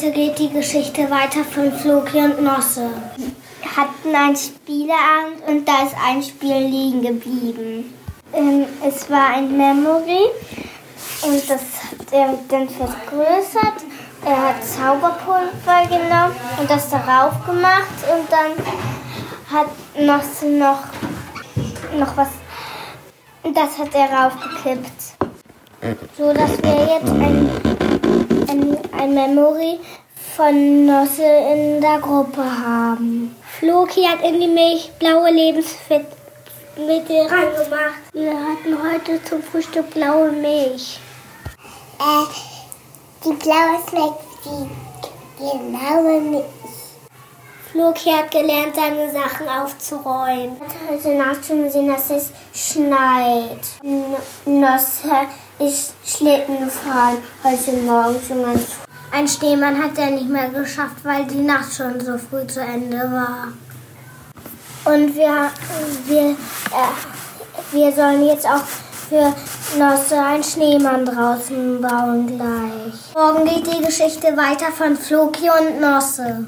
Heute geht die Geschichte weiter von Floki und Nosse. Wir hatten ein Spieleabend und da ist ein Spiel liegen geblieben. Ähm, es war ein Memory und das hat er dann vergrößert. Er hat Zauberpulver genommen und das darauf gemacht und dann hat Nosse noch, noch was, das hat er raufgekippt. So dass wir jetzt ein, ein, ein Memory von Nosse in der Gruppe haben. Floki hat in die Milch blaue Lebensmittel reingemacht. Wir hatten heute zum Frühstück blaue Milch. Äh, die blaue schmeckt wie genaue Milch. Floki hat gelernt, seine Sachen aufzuräumen. Heute Nacht schon gesehen, dass es schneit. Nosse ist Schlitten gefahren heute Morgen schon ganz früh. Ein Schneemann hat er nicht mehr geschafft, weil die Nacht schon so früh zu Ende war. Und wir, wir, äh, wir sollen jetzt auch für Nosse einen Schneemann draußen bauen gleich. Morgen geht die Geschichte weiter von Floki und Nosse.